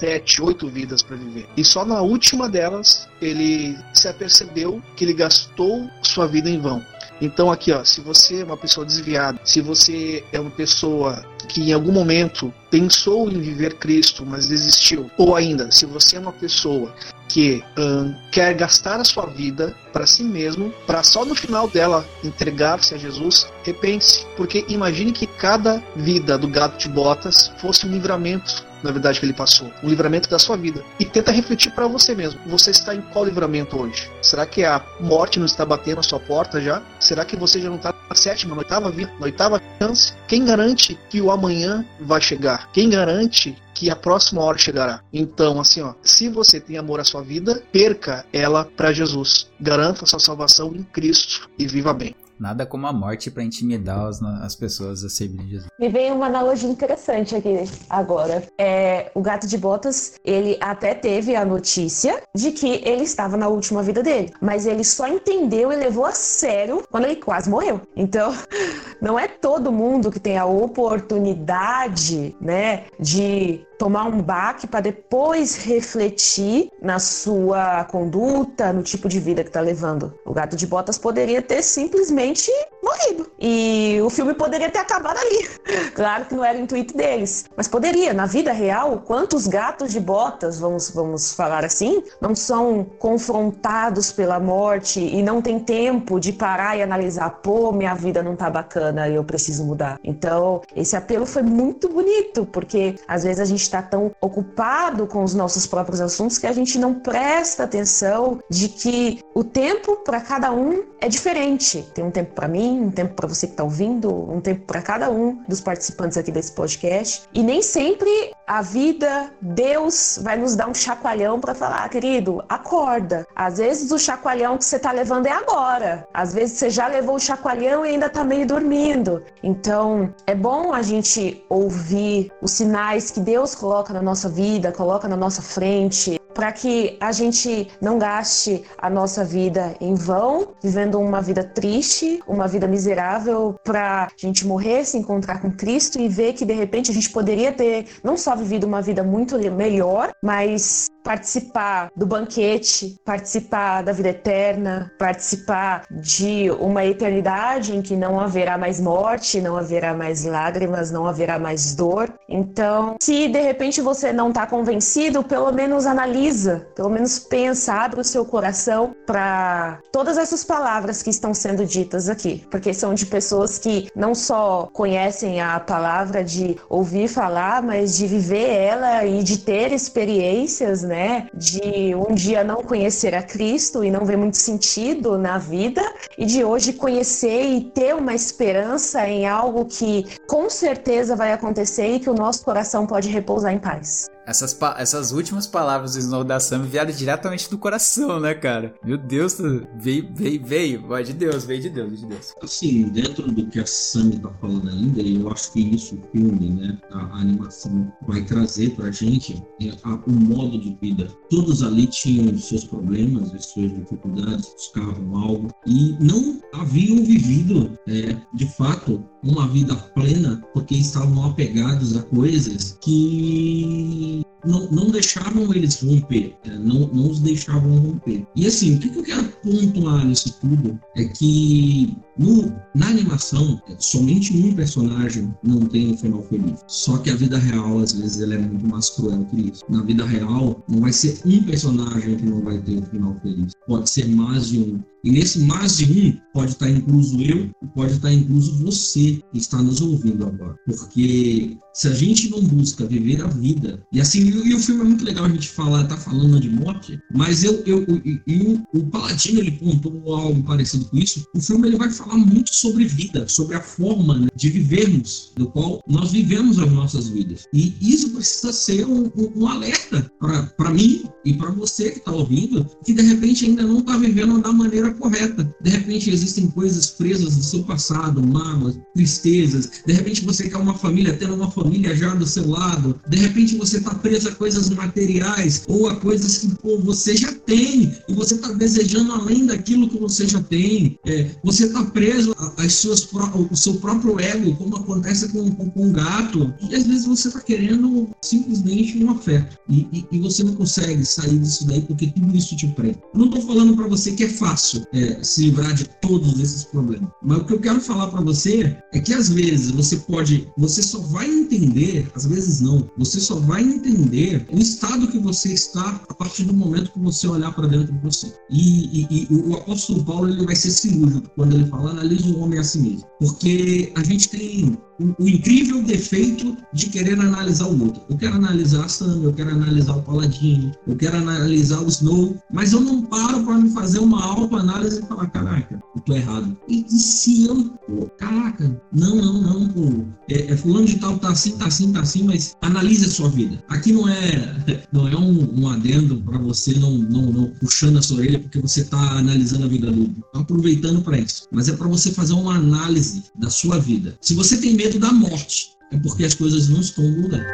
sete, oito vidas para viver. E só na última delas ele se apercebeu que ele gastou sua vida em vão. Então aqui, ó, se você é uma pessoa desviada, se você é uma pessoa que em algum momento pensou em viver Cristo, mas desistiu, ou ainda, se você é uma pessoa que hum, quer gastar a sua vida para si mesmo, para só no final dela entregar-se a Jesus, repense, porque imagine que cada vida do gato de botas fosse um livramento na verdade, que ele passou. Um livramento da sua vida. E tenta refletir para você mesmo. Você está em qual livramento hoje? Será que a morte não está batendo a sua porta já? Será que você já não está na sétima, na oitava vida, na oitava chance? Quem garante que o amanhã vai chegar? Quem garante que a próxima hora chegará. Então, assim, ó, se você tem amor à sua vida, perca ela para Jesus. Garanta sua salvação em Cristo e viva bem. Nada como a morte para intimidar as, as, pessoas a servirem Jesus. Me vem uma analogia interessante aqui agora. É, o gato de botas, ele até teve a notícia de que ele estava na última vida dele, mas ele só entendeu e levou a sério quando ele quase morreu. Então, *laughs* não é todo mundo que tem a oportunidade, né, de tomar um baque para depois refletir na sua conduta, no tipo de vida que está levando. O gato de botas poderia ter simplesmente morrido. E o filme poderia ter acabado ali. *laughs* Claro que não era o intuito deles, mas poderia. Na vida real, quantos gatos de botas, vamos, vamos falar assim, não são confrontados pela morte e não tem tempo de parar e analisar, pô, minha vida não tá bacana, eu preciso mudar. Então, esse apelo foi muito bonito, porque às vezes a gente está tão ocupado com os nossos próprios assuntos que a gente não presta atenção de que o tempo para cada um é diferente. Tem um tempo para mim, um tempo para você que está ouvindo, um tempo para cada um dos participantes aqui desse podcast. E nem sempre a vida, Deus vai nos dar um chacoalhão para falar, querido, acorda. Às vezes o chacoalhão que você está levando é agora. Às vezes você já levou o chacoalhão e ainda está meio dormindo. Então, é bom a gente ouvir os sinais que Deus coloca na nossa vida, coloca na nossa frente, para que a gente não gaste a nossa vida em vão, vivendo uma vida triste, uma vida miserável, para a gente morrer, se encontrar com Cristo e ver que de repente a gente poderia ter não só vivido uma vida muito melhor, mas participar do banquete, participar da vida eterna, participar de uma eternidade em que não haverá mais morte, não haverá mais lágrimas, não haverá mais dor. Então, se de repente você não está convencido, pelo menos analisa, pelo menos pensa, abre o seu coração para todas essas palavras que estão sendo ditas aqui, porque são de pessoas que não só conhecem a palavra de ouvir falar, mas de viver ela e de ter experiências, né? De um dia não conhecer a Cristo e não ver muito sentido na vida, e de hoje conhecer e ter uma esperança em algo que com certeza vai acontecer e que o nosso coração pode repousar em paz. Essas, essas últimas palavras do Snow da Sam vieram diretamente do coração, né, cara? Meu Deus, veio, veio, veio, vai de Deus, veio de Deus, veio de Deus. Assim, dentro do que a Sam tá falando ainda, eu acho que isso, o filme, né, a, animação vai trazer pra gente é, o modo de vida. Todos ali tinham seus problemas, as suas dificuldades, buscavam algo e não haviam vivido, é, de fato, uma vida plena porque estavam apegados a coisas que não, não deixavam eles romper, né? não, não os deixavam romper. E assim, o que, eu quero pontuar nisso tudo é que no, na animação, somente um personagem não tem um final feliz. Só que a vida real, às vezes, ela é muito mais cruel que isso. Na vida real, não vai ser um personagem que não vai ter um final feliz. Pode ser mais de um. E nesse mais de um, pode estar incluso eu, pode estar incluso você que está nos ouvindo agora. Porque se a gente não busca viver a vida, e assim, e o filme é muito legal a gente falar, tá falando de morte, mas eu, eu, eu o, Paladino ele pontou algo parecido com isso. O filme ele vai falar muito sobre vida, sobre a forma né, de vivermos, do qual nós vivemos as nossas vidas. E isso precisa ser um, um alerta para mim e para você que está ouvindo, que de repente ainda não está vivendo da maneira correta. De repente existem coisas presas do seu passado, mágoas, tristezas. De repente você quer uma família, tendo uma família já do seu lado. De repente você está preso a coisas materiais ou a coisas que pô, você já tem e você está desejando além daquilo que você já tem. É, você está preso às suas, ao seu próprio ego, como acontece com, com, com um gato. E às vezes você está querendo simplesmente um afeto e, e, e, você não consegue sair disso daí porque tudo isso te prende. Não estou falando para você que é fácil é, se livrar de todos esses problemas. Mas o que eu quero falar para você é que às vezes você pode, você só vai entender, às vezes não, você só vai entender o estado que você está a partir do momento que você olhar para dentro de você. E, e, e, o apóstolo Paulo ele vai ser cirúrgico quando ele fala analise o homem a si mesmo, porque a gente tem o, o, incrível defeito de querer analisar o outro. Eu quero analisar a Sam, eu quero analisar o Paladino, eu quero analisar o Snow, mas eu não paro para me fazer uma autoanálise e falar, caraca, eu tô errado. E, e se eu, pô, caraca, não, não, não, pô, é, é, fulano de tal tá assim, tá assim, tá assim, mas analise a sua vida. Aqui não é, *laughs* não é um, um adendo para você não, não, não puxando a sua orelha porque você tá analisando a vida do outro, tá aproveitando para isso, mas é para você fazer uma análise da sua vida. Se você tem medo da morte, é porque as coisas não estão no lugar.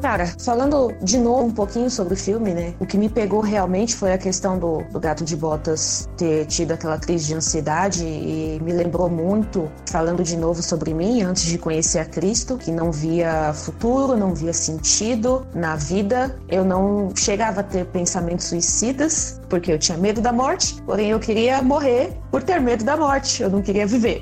Cara, falando de novo um pouquinho sobre o filme, né? O que me pegou realmente foi a questão do, do gato de botas ter tido aquela crise de ansiedade e me lembrou muito, falando de novo sobre mim, antes de conhecer a Cristo, que não via futuro, não via sentido na vida. Eu não chegava a ter pensamentos suicidas, porque eu tinha medo da morte, porém eu queria morrer por ter medo da morte, eu não queria viver.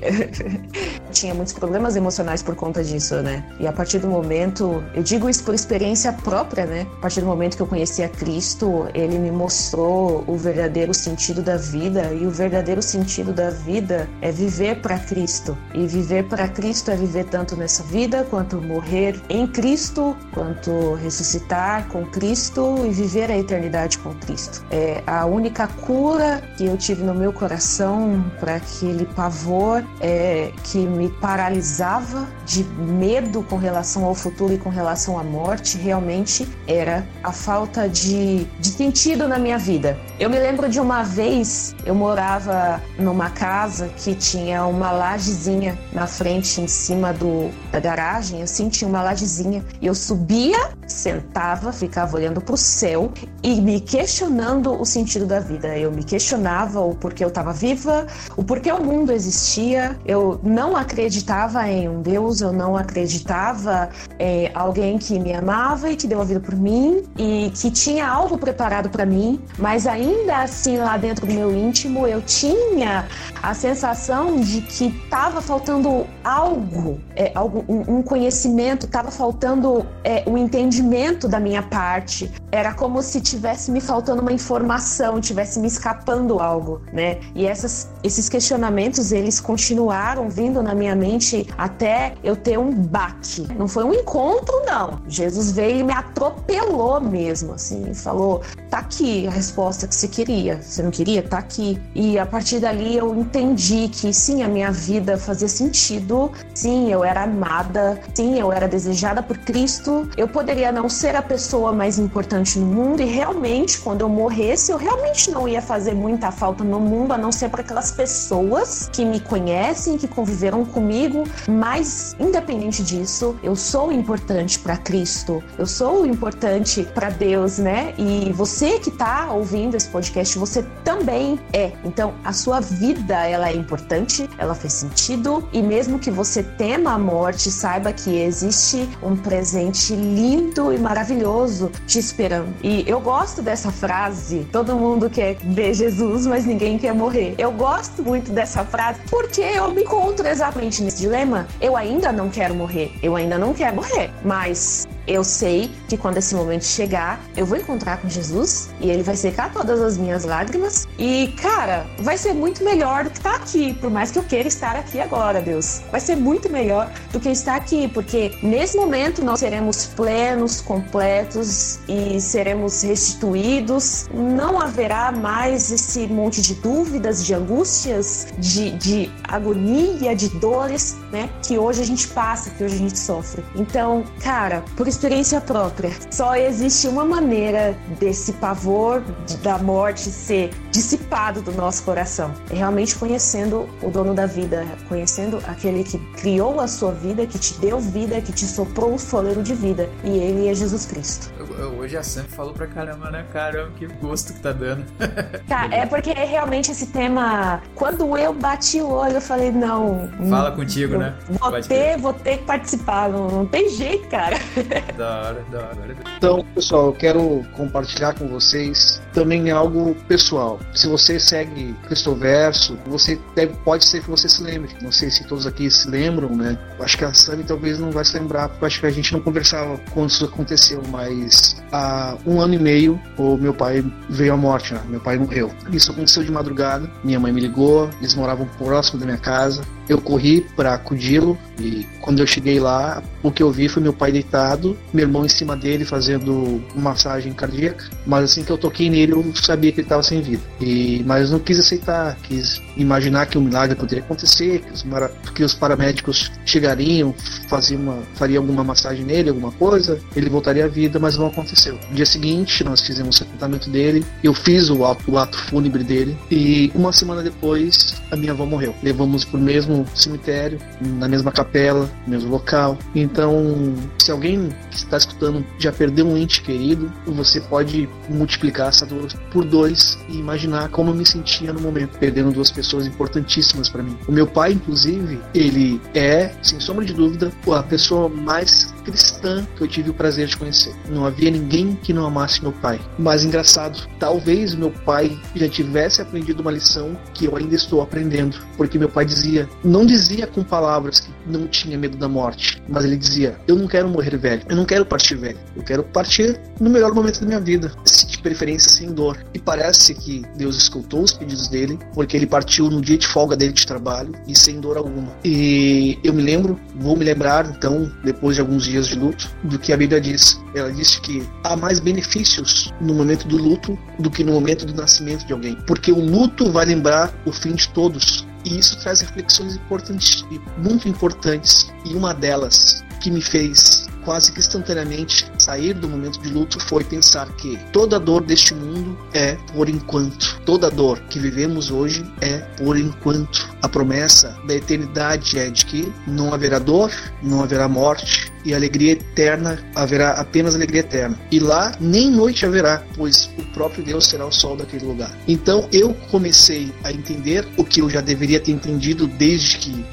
*laughs* tinha muitos problemas emocionais por conta disso, né? E a partir do momento, eu digo isso por experiência própria, né? A partir do momento que eu conheci a Cristo, ele me mostrou o verdadeiro sentido da vida e o verdadeiro sentido da vida é viver para Cristo. E viver para Cristo é viver tanto nessa vida quanto morrer em Cristo, quanto ressuscitar com Cristo e viver a eternidade com Cristo. É a única cura que eu tive no meu coração para aquele pavor é que me paralisava de medo com relação ao futuro e com relação à morte realmente era a falta de, de sentido na minha vida. Eu me lembro de uma vez, eu morava numa casa que tinha uma lajezinha na frente, em cima do, da garagem, assim, tinha uma lajezinha. E eu subia, sentava, ficava olhando para o céu e me questionando o sentido da vida. Eu me questionava o porquê eu estava viva, o porquê o mundo existia. Eu não acreditava em um Deus, eu não acreditava em alguém que me amava e que deu a vida por mim e que tinha algo preparado para mim, mas ainda assim lá dentro do meu íntimo eu tinha a sensação de que estava faltando algo, é, algo um, um conhecimento, estava faltando é, um entendimento da minha parte. Era como se tivesse me faltando uma informação, tivesse me escapando algo, né? E essas, esses questionamentos eles continuaram vindo na minha mente até eu ter um baque. Não foi um encontro, não. Jesus veio e me atropelou mesmo, assim, falou: tá aqui a resposta que você queria. Você não queria? Tá aqui. E a partir dali eu entendi que sim, a minha vida fazia sentido, sim, eu era amada, sim, eu era desejada por Cristo. Eu poderia não ser a pessoa mais importante no mundo e realmente, quando eu morresse, eu realmente não ia fazer muita falta no mundo, a não ser para aquelas pessoas que me conhecem, que conviveram comigo, mas independente disso, eu sou importante para Cristo, eu sou importante para Deus, né? E você que tá ouvindo esse podcast, você também é. Então, a sua vida, ela é importante, ela faz sentido e mesmo que você tema a morte, saiba que existe um presente lindo e maravilhoso te esperando. E eu gosto dessa frase, todo mundo quer ver Jesus, mas ninguém quer morrer. Eu gosto muito dessa frase porque eu me encontro exatamente nesse dilema. Eu ainda não quero morrer, eu ainda não quero morrer, mas eu sei que quando esse momento chegar, eu vou encontrar com Jesus e ele vai secar todas as minhas lágrimas. E, cara, vai ser muito melhor do que estar tá aqui, por mais que eu queira estar aqui agora, Deus. Vai ser muito melhor do que estar aqui, porque nesse momento nós seremos plenos, completos e seremos restituídos. Não haverá mais esse monte de dúvidas, de angústias, de, de agonia, de dores, né? Que hoje a gente passa, que hoje a gente sofre. Então, cara, por isso experiência própria. Só existe uma maneira desse pavor da morte ser dissipado do nosso coração. É realmente conhecendo o dono da vida, conhecendo aquele que criou a sua vida, que te deu vida, que te soprou o soleiro de vida. E ele é Jesus Cristo. Hoje a Sam falou pra caramba, né? Caramba, que gosto que tá dando. *laughs* Tá, é porque realmente esse tema, quando eu bati o olho, eu falei, não. Fala contigo, né? Vou ter, vou ter que participar, não, não tem jeito, cara. *laughs* Da hora, da hora. Então, pessoal, eu quero compartilhar com vocês também algo pessoal. Se você segue Cristoverso, você deve, pode ser que você se lembre. Não sei se todos aqui se lembram, né? Acho que a Sami talvez não vai se lembrar, porque acho que a gente não conversava quando isso aconteceu, mas há um ano e meio o meu pai veio à morte, né? meu pai morreu. Isso aconteceu de madrugada, minha mãe me ligou, eles moravam próximo da minha casa, eu corri para acudi-lo e quando eu cheguei lá, o que eu vi foi meu pai deitado, meu irmão em cima dele fazendo massagem cardíaca, mas assim que eu toquei nele eu sabia que ele estava sem vida. E mas não quis aceitar, quis imaginar que um milagre poderia acontecer, que os, que os paramédicos chegariam, faziam uma, fariam alguma massagem nele, alguma coisa, ele voltaria à vida, mas não aconteceu. No dia seguinte, nós fizemos o sepultamento dele, eu fiz o ato, o ato fúnebre dele, e uma semana depois, a minha avó morreu. Levamos pro mesmo cemitério, na mesma capela, no mesmo local. Então, se alguém que está escutando já perdeu um ente querido, você pode multiplicar essa dor por dois e imaginar como eu me sentia no momento, perdendo duas pessoas importantíssimas para mim. O meu pai, inclusive, ele é, sem sombra de dúvida, a pessoa mais cristã que eu tive o prazer de conhecer. Não havia ninguém que não amasse meu pai. Mas engraçado, talvez meu pai já tivesse aprendido uma lição que eu ainda estou aprendendo, porque meu pai dizia, não dizia com palavras que não tinha medo da morte, mas ele dizia: "Eu não quero morrer velho, eu não quero partir velho, eu quero partir no melhor momento da minha vida, de preferência sem dor". E parece que Deus escutou os pedidos dele, porque ele partiu no dia de folga dele de trabalho e sem dor alguma. E eu me lembro, vou me lembrar então, depois de alguns dias de luto, do que a Bíblia diz. Ela disse que há mais benefícios no momento do luto do que no momento do nascimento de alguém, porque o luto vai lembrar o fim de todos. E isso traz reflexões importantes, muito importantes. E uma delas que me fez quase que instantaneamente sair do momento de luto foi pensar que toda dor deste mundo é por enquanto. Toda dor que vivemos hoje é por enquanto. A promessa da eternidade é de que não haverá dor, não haverá morte, e alegria eterna haverá apenas alegria eterna. E lá nem noite haverá, pois o próprio Deus será o sol daquele lugar. Então eu comecei a entender o que eu já deveria ter entendido desde que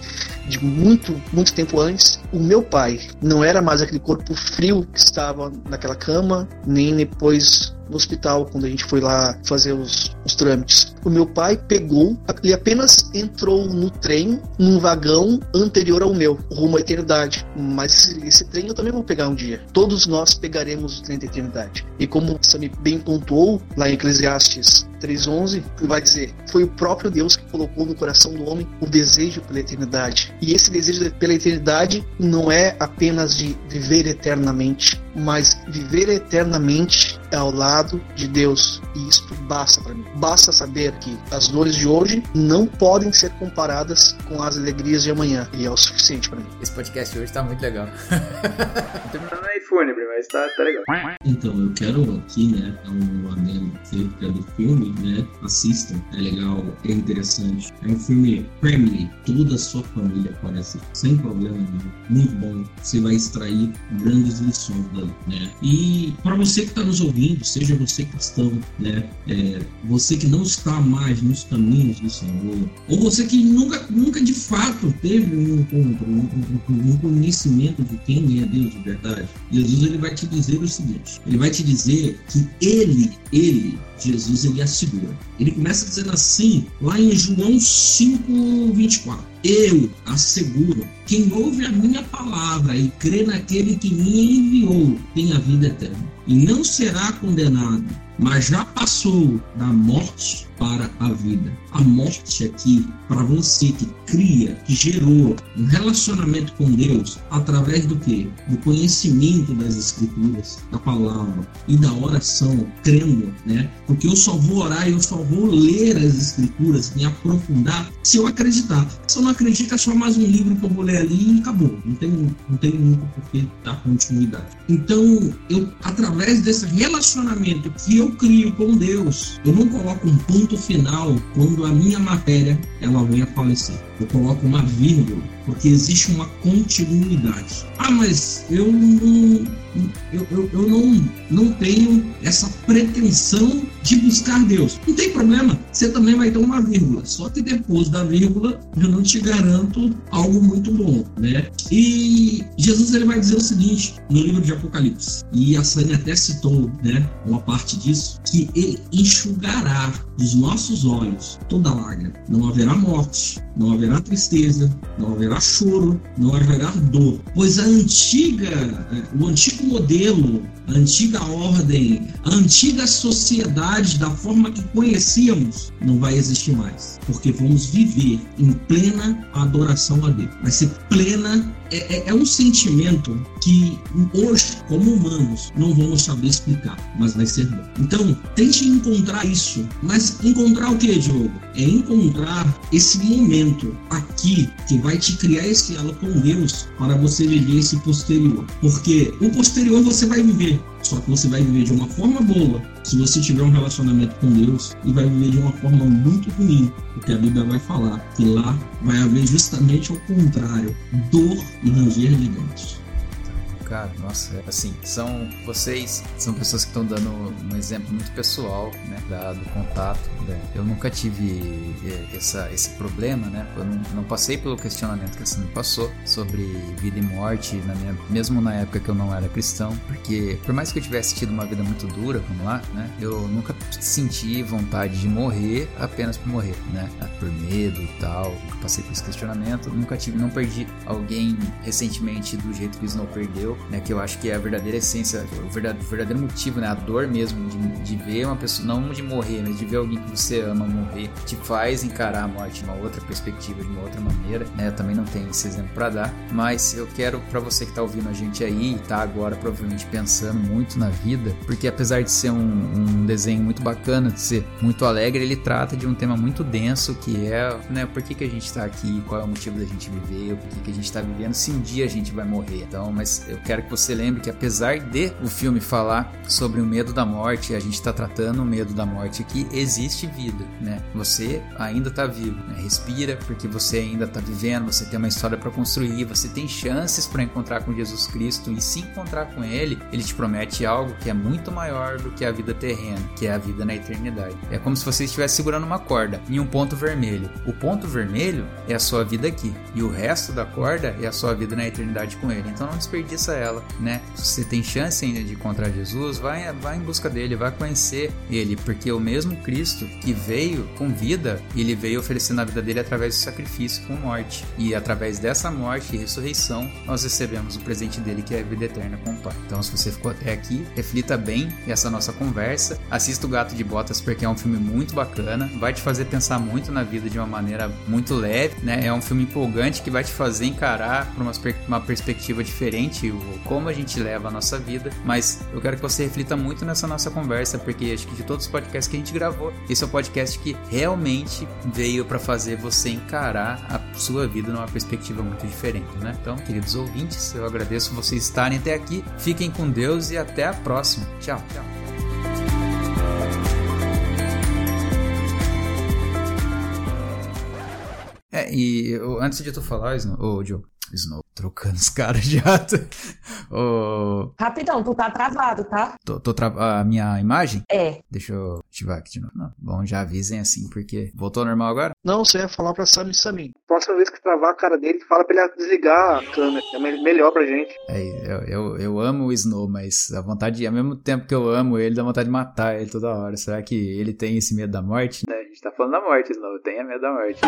de muito, muito tempo antes, o meu pai não era mais aquele corpo frio que estava naquela cama, nem depois no hospital, quando a gente foi lá fazer os, os trâmites. O meu pai pegou, ele apenas entrou no trem, num vagão anterior ao meu, rumo à eternidade. Mas esse, trem eu também vou pegar um dia. Todos nós pegaremos o trem da eternidade. E como Sami bem pontuou lá em Eclesiastes 3:11 vai dizer: foi o próprio Deus que colocou no coração do homem o desejo pela eternidade. E esse desejo pela eternidade não é apenas de viver eternamente, mas viver eternamente ao lado de Deus. E isto basta para mim. Basta saber que as dores de hoje não podem ser comparadas com as alegrias de amanhã. E é o suficiente para mim. Esse podcast hoje tá muito legal. Terminando aí fúnebre, mas tá, tá legal. Então, eu quero aqui, né, um adendo acerca do filme, né? Assistam, é legal, é interessante. É um filme family, toda a sua família assistir, sem problema nenhum. Muito bom. Você vai extrair grandes lições dali, né? E para você que está nos ouvindo, seja você cristão, né? É, você que não está mais nos caminhos do Senhor, ou você que nunca, nunca de fato teve um encontro, um, um, um conhecimento de quem é Deus de verdade, Jesus ele vai te dizer o seguinte: ele vai te dizer que ele, ele, Jesus, ele assegura. Ele começa dizendo assim, lá em João 5, 24. Eu asseguro, quem ouve a minha palavra e crê naquele que me enviou, tem a vida eterna. E não será condenado, mas já passou da morte para a vida. A morte aqui, para você que cria, que gerou um relacionamento com Deus através do que? Do conhecimento das Escrituras, da palavra e da oração, crendo, né? Porque eu só vou orar e eu só vou ler as Escrituras, me aprofundar, se eu acreditar. Se eu não acredito, é só mais um livro que eu vou ler ali e acabou. Não tem, não tem muito porquê dar continuidade. Então, eu, através desse relacionamento que eu crio com Deus, eu não coloco um ponto ponto final quando a minha matéria ela vem a falecer. Eu coloco uma vírgula, porque existe uma continuidade. Ah, mas eu não, eu, eu, eu não, não tenho essa pretensão de buscar Deus. Não tem problema, você também vai ter uma vírgula. Só que depois da vírgula, eu não te garanto algo muito bom, né? E Jesus ele vai dizer o seguinte no livro de Apocalipse, e a Sânia até citou, né, uma parte disso, que ele enxugará dos nossos olhos toda lágrima. Não haverá morte, não haverá tristeza, não haverá choro, não haverá dor, pois a antiga, o antigo modelo, a antiga ordem, a antiga sociedade da forma que conhecíamos não vai existir mais, porque vamos viver em plena adoração a Deus. Vai ser plena é, é, é, um sentimento que hoje, como humanos, não vamos saber explicar, mas vai ser bom. Então, tente encontrar isso. Mas encontrar o que, Diogo? É encontrar esse momento aqui que vai te criar esse elo com Deus para você viver esse posterior. Porque o posterior você vai viver. Só que você vai viver de uma forma boa se você tiver um relacionamento com Deus e vai viver de uma forma muito ruim, porque a Bíblia vai falar que lá vai haver justamente o contrário, dor e ranger de dentes cara, nossa, é assim, são vocês, são pessoas que estão dando um exemplo muito pessoal, né, da, do contato. Eu nunca tive é, essa, esse problema, né, eu não, não passei pelo questionamento que você me passou sobre vida e morte, na minha, mesmo na época que eu não era cristão, porque por mais que eu tivesse tido uma vida muito dura, vamos lá, né, eu nunca senti vontade de morrer apenas por morrer, né, por medo e tal, nunca passei por esse questionamento, nunca tive, não perdi alguém recentemente do jeito que o Snow perdeu, né? Que eu acho que é a verdadeira essência, o verdadeiro, o verdadeiro motivo, né? A dor mesmo de, de ver uma pessoa, não de morrer, mas de ver alguém que você ama morrer, te faz encarar a morte de uma outra perspectiva, de uma outra maneira, né? Eu também não tenho esse exemplo para dar, mas eu quero para você que tá ouvindo a gente aí e tá agora provavelmente pensando muito na vida, porque apesar de ser um, um desenho muito bacana, de ser muito alegre, ele trata de um tema muito denso que é, né? Por que, que a gente tá aqui, qual é o motivo da gente viver, por que, que a gente tá vivendo, se um dia a gente vai morrer. Então, mas eu quero que você lembre que apesar de o filme falar sobre o medo da morte, a gente está tratando o medo da morte aqui, existe vida, né? Você ainda está vivo, né? respira porque você ainda está vivendo, você tem uma história para construir, você tem chances para encontrar com Jesus Cristo e se encontrar com Ele, Ele te promete algo que é muito maior do que a vida terrena, que é a vida na eternidade. É como se você estivesse segurando uma corda em um ponto vermelho. O ponto vermelho é a sua vida aqui e o resto da corda é a sua vida na eternidade com Ele. Então não desperdiça ela, né? Se você tem chance ainda de encontrar Jesus, vai, vai em busca dele, vai conhecer ele, porque o mesmo Cristo que veio com vida, ele veio oferecendo a vida dele através do sacrifício com morte. E através dessa morte e ressurreição, nós recebemos o presente dele que é a vida eterna com o Pai. Então, se você ficou até aqui, reflita bem essa nossa conversa, assista o Gato de Botas porque é um filme muito bacana, vai te fazer pensar muito na vida de uma maneira muito leve, né? É um filme empolgante que vai te fazer encarar por uma, uma perspectiva diferente o como a gente leva a nossa vida, mas eu quero que você reflita muito nessa nossa conversa, porque acho que de todos os podcasts que a gente gravou, esse é o podcast que realmente veio para fazer você encarar a sua vida numa perspectiva muito diferente, né? Então, queridos ouvintes, eu agradeço vocês estarem até aqui. Fiquem com Deus e até a próxima. Tchau, tchau. É, e eu, antes de tu falar, ô, Joe, Snow trocando os caras de ato. oh... Rapidão, tu tá travado, tá? Tô, tô tra... A minha imagem? É. Deixa eu ativar aqui de novo. Não. Bom, já avisem assim, porque. Voltou ao normal agora? Não, você ia falar pra Sammy Sammy. Próxima vez que travar a cara dele, fala pra ele desligar a câmera, é melhor pra gente. É, eu, eu, eu amo o Snow, mas a vontade, ao mesmo tempo que eu amo ele, dá vontade de matar ele toda hora. Será que ele tem esse medo da morte? É, a gente tá falando da morte, Snow. Tenha medo da morte.